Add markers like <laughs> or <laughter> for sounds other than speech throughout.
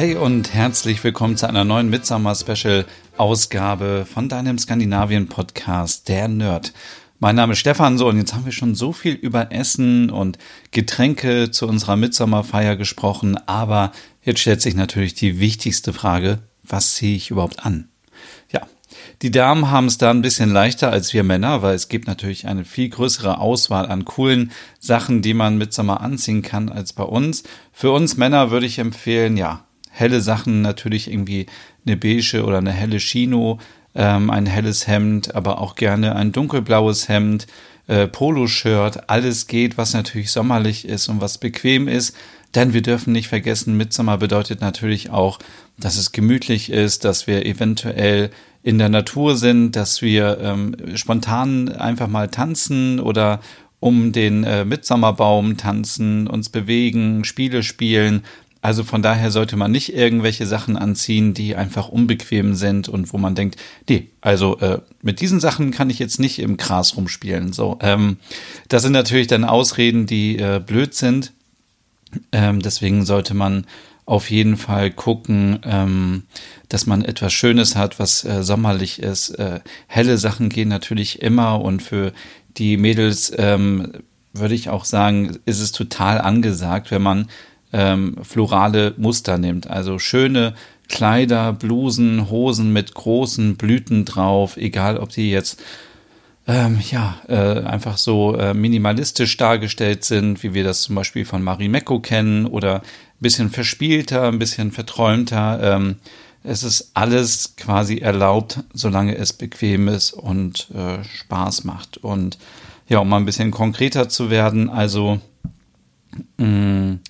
Hey und herzlich willkommen zu einer neuen Midsummer Special Ausgabe von deinem Skandinavien Podcast, der Nerd. Mein Name ist Stefan so und jetzt haben wir schon so viel über Essen und Getränke zu unserer Midsommerfeier gesprochen, aber jetzt stellt sich natürlich die wichtigste Frage, was ziehe ich überhaupt an? Ja, die Damen haben es da ein bisschen leichter als wir Männer, weil es gibt natürlich eine viel größere Auswahl an coolen Sachen, die man mit Sommer anziehen kann als bei uns. Für uns Männer würde ich empfehlen, ja, helle Sachen natürlich irgendwie eine beige oder eine helle Chino, ähm, ein helles Hemd, aber auch gerne ein dunkelblaues Hemd, äh, Poloshirt, alles geht, was natürlich sommerlich ist und was bequem ist. Denn wir dürfen nicht vergessen, Mitsommer bedeutet natürlich auch, dass es gemütlich ist, dass wir eventuell in der Natur sind, dass wir ähm, spontan einfach mal tanzen oder um den äh, Mitsommerbaum tanzen, uns bewegen, Spiele spielen. Also von daher sollte man nicht irgendwelche Sachen anziehen, die einfach unbequem sind und wo man denkt, nee, also äh, mit diesen Sachen kann ich jetzt nicht im Gras rumspielen. So, ähm, das sind natürlich dann Ausreden, die äh, blöd sind. Ähm, deswegen sollte man auf jeden Fall gucken, ähm, dass man etwas Schönes hat, was äh, sommerlich ist. Äh, helle Sachen gehen natürlich immer und für die Mädels ähm, würde ich auch sagen, ist es total angesagt, wenn man ähm, florale Muster nimmt. Also schöne Kleider, Blusen, Hosen mit großen Blüten drauf, egal ob die jetzt ähm, ja, äh, einfach so äh, minimalistisch dargestellt sind, wie wir das zum Beispiel von Marimekko kennen, oder ein bisschen verspielter, ein bisschen verträumter. Ähm, es ist alles quasi erlaubt, solange es bequem ist und äh, Spaß macht. Und ja, um mal ein bisschen konkreter zu werden, also mh, mm,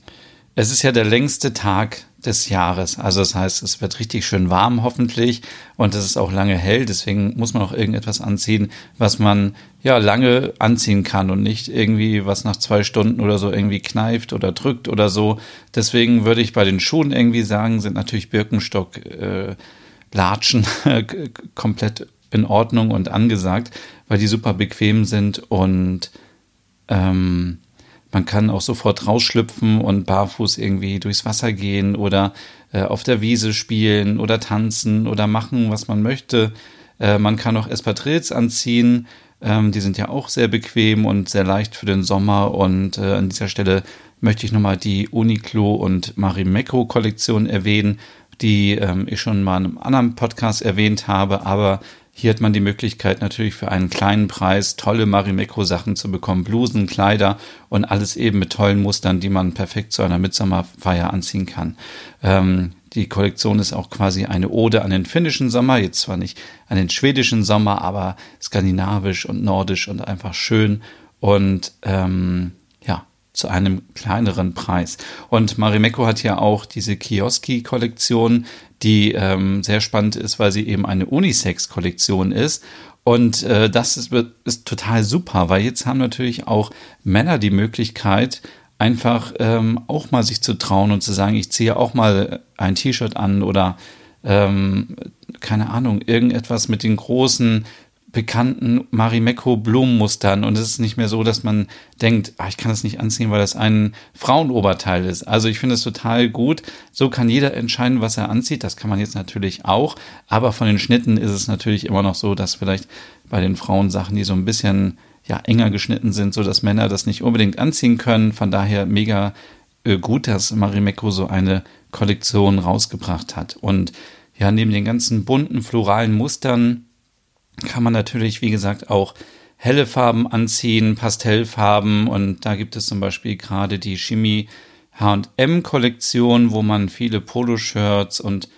es ist ja der längste Tag des Jahres. Also das heißt, es wird richtig schön warm hoffentlich und es ist auch lange hell. Deswegen muss man auch irgendetwas anziehen, was man ja lange anziehen kann und nicht irgendwie was nach zwei Stunden oder so irgendwie kneift oder drückt oder so. Deswegen würde ich bei den Schuhen irgendwie sagen, sind natürlich Birkenstock, äh, Latschen <laughs> komplett in Ordnung und angesagt, weil die super bequem sind und ähm, man kann auch sofort rausschlüpfen und barfuß irgendwie durchs Wasser gehen oder äh, auf der Wiese spielen oder tanzen oder machen, was man möchte. Äh, man kann auch Espadrilles anziehen. Ähm, die sind ja auch sehr bequem und sehr leicht für den Sommer. Und äh, an dieser Stelle möchte ich nochmal die Uniqlo und Marimekko Kollektion erwähnen, die ähm, ich schon mal in einem anderen Podcast erwähnt habe, aber hier hat man die Möglichkeit natürlich für einen kleinen Preis tolle Marimekko-Sachen zu bekommen, Blusen, Kleider und alles eben mit tollen Mustern, die man perfekt zu einer Mitsommerfeier anziehen kann. Ähm, die Kollektion ist auch quasi eine Ode an den finnischen Sommer, jetzt zwar nicht an den schwedischen Sommer, aber skandinavisch und nordisch und einfach schön. Und ähm, zu einem kleineren Preis. Und Marimekko hat ja auch diese Kioski-Kollektion, die ähm, sehr spannend ist, weil sie eben eine Unisex-Kollektion ist. Und äh, das ist, ist total super, weil jetzt haben natürlich auch Männer die Möglichkeit, einfach ähm, auch mal sich zu trauen und zu sagen, ich ziehe auch mal ein T-Shirt an oder ähm, keine Ahnung, irgendetwas mit den großen bekannten Marimekko Blumenmustern und es ist nicht mehr so, dass man denkt, ah, ich kann das nicht anziehen, weil das ein Frauenoberteil ist. Also ich finde es total gut. So kann jeder entscheiden, was er anzieht. Das kann man jetzt natürlich auch. Aber von den Schnitten ist es natürlich immer noch so, dass vielleicht bei den Frauen Sachen, die so ein bisschen ja enger geschnitten sind, so dass Männer das nicht unbedingt anziehen können. Von daher mega äh, gut, dass Marimekko so eine Kollektion rausgebracht hat. Und ja, neben den ganzen bunten floralen Mustern kann man natürlich, wie gesagt, auch helle Farben anziehen, Pastellfarben. Und da gibt es zum Beispiel gerade die Chemie H&M Kollektion, wo man viele Poloshirts und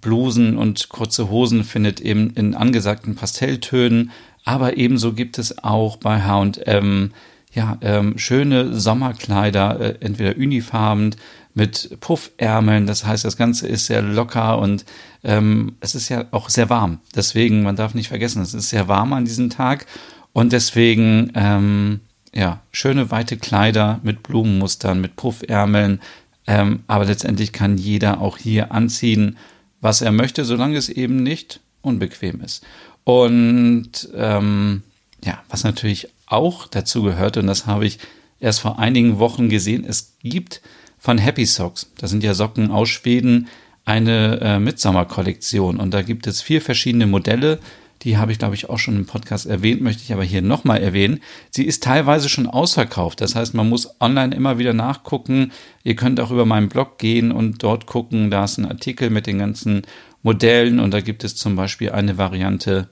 Blusen und kurze Hosen findet eben in angesagten Pastelltönen, aber ebenso gibt es auch bei H&M ja, ähm, schöne Sommerkleider, äh, entweder unifarben, mit Puffärmeln. Das heißt, das Ganze ist sehr locker und ähm, es ist ja auch sehr warm. Deswegen, man darf nicht vergessen, es ist sehr warm an diesem Tag und deswegen, ähm, ja, schöne weite Kleider mit Blumenmustern, mit Puffärmeln. Ähm, aber letztendlich kann jeder auch hier anziehen, was er möchte, solange es eben nicht unbequem ist. Und ähm, ja, was natürlich auch dazu gehört, und das habe ich erst vor einigen Wochen gesehen, es gibt von Happy Socks, das sind ja Socken aus Schweden, eine äh, Midsommer-Kollektion. Und da gibt es vier verschiedene Modelle. Die habe ich, glaube ich, auch schon im Podcast erwähnt, möchte ich aber hier nochmal erwähnen. Sie ist teilweise schon ausverkauft. Das heißt, man muss online immer wieder nachgucken. Ihr könnt auch über meinen Blog gehen und dort gucken. Da ist ein Artikel mit den ganzen Modellen und da gibt es zum Beispiel eine Variante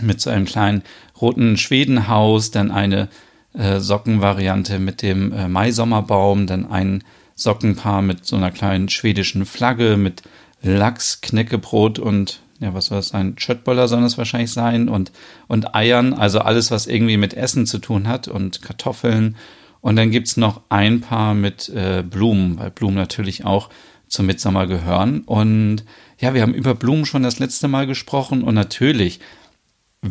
mit so einem kleinen roten Schwedenhaus, dann eine äh, Sockenvariante mit dem äh, Maisommerbaum, dann ein Sockenpaar mit so einer kleinen schwedischen Flagge, mit Lachs, Knäckebrot und ja, was soll das sein? Schöttböller soll das wahrscheinlich sein und, und Eiern, also alles, was irgendwie mit Essen zu tun hat und Kartoffeln. Und dann gibt's noch ein Paar mit äh, Blumen, weil Blumen natürlich auch zum Mitsommer gehören. Und ja, wir haben über Blumen schon das letzte Mal gesprochen und natürlich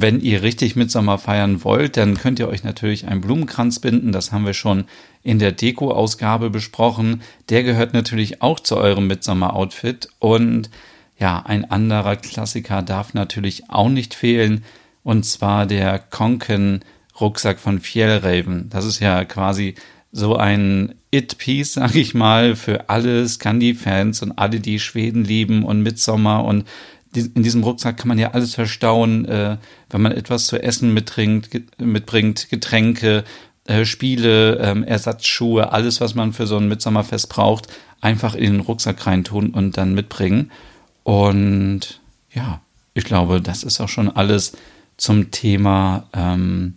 wenn ihr richtig Mitsommer feiern wollt, dann könnt ihr euch natürlich einen Blumenkranz binden. Das haben wir schon in der Deko-Ausgabe besprochen. Der gehört natürlich auch zu eurem Mitsommer-Outfit. Und ja, ein anderer Klassiker darf natürlich auch nicht fehlen. Und zwar der Konken-Rucksack von Fjellraven. Das ist ja quasi so ein It-Piece, sag ich mal, für alle Scandi-Fans und alle, die Schweden lieben und Mitsommer und in diesem Rucksack kann man ja alles verstauen, äh, wenn man etwas zu essen mitbringt, mitbringt Getränke, äh, Spiele, ähm, Ersatzschuhe, alles, was man für so ein Mitsommerfest braucht, einfach in den Rucksack reintun und dann mitbringen. Und ja, ich glaube, das ist auch schon alles zum Thema ähm,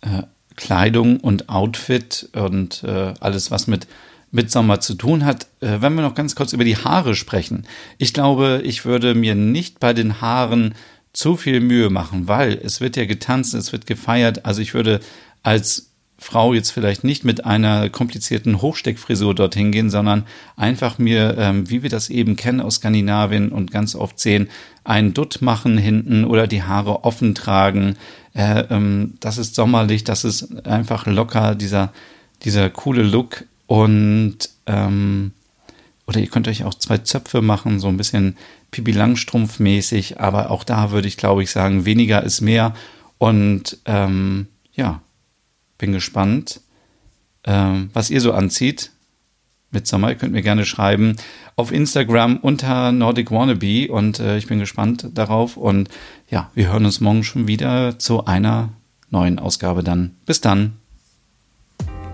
äh, Kleidung und Outfit und äh, alles, was mit mit Sommer zu tun hat. Äh, wenn wir noch ganz kurz über die Haare sprechen. Ich glaube, ich würde mir nicht bei den Haaren zu viel Mühe machen, weil es wird ja getanzt, es wird gefeiert. Also ich würde als Frau jetzt vielleicht nicht mit einer komplizierten Hochsteckfrisur dorthin gehen, sondern einfach mir, ähm, wie wir das eben kennen aus Skandinavien und ganz oft sehen, einen Dutt machen hinten oder die Haare offen tragen. Äh, ähm, das ist sommerlich, das ist einfach locker, dieser, dieser coole Look. Und ähm, oder ihr könnt euch auch zwei Zöpfe machen, so ein bisschen Pipi Langstrumpf mäßig, aber auch da würde ich glaube ich sagen, weniger ist mehr. Und ähm, ja, bin gespannt, ähm, was ihr so anzieht mit Sommer. Ihr könnt mir gerne schreiben auf Instagram unter Nordic Wannabe und äh, ich bin gespannt darauf. Und ja, wir hören uns morgen schon wieder zu einer neuen Ausgabe dann. Bis dann.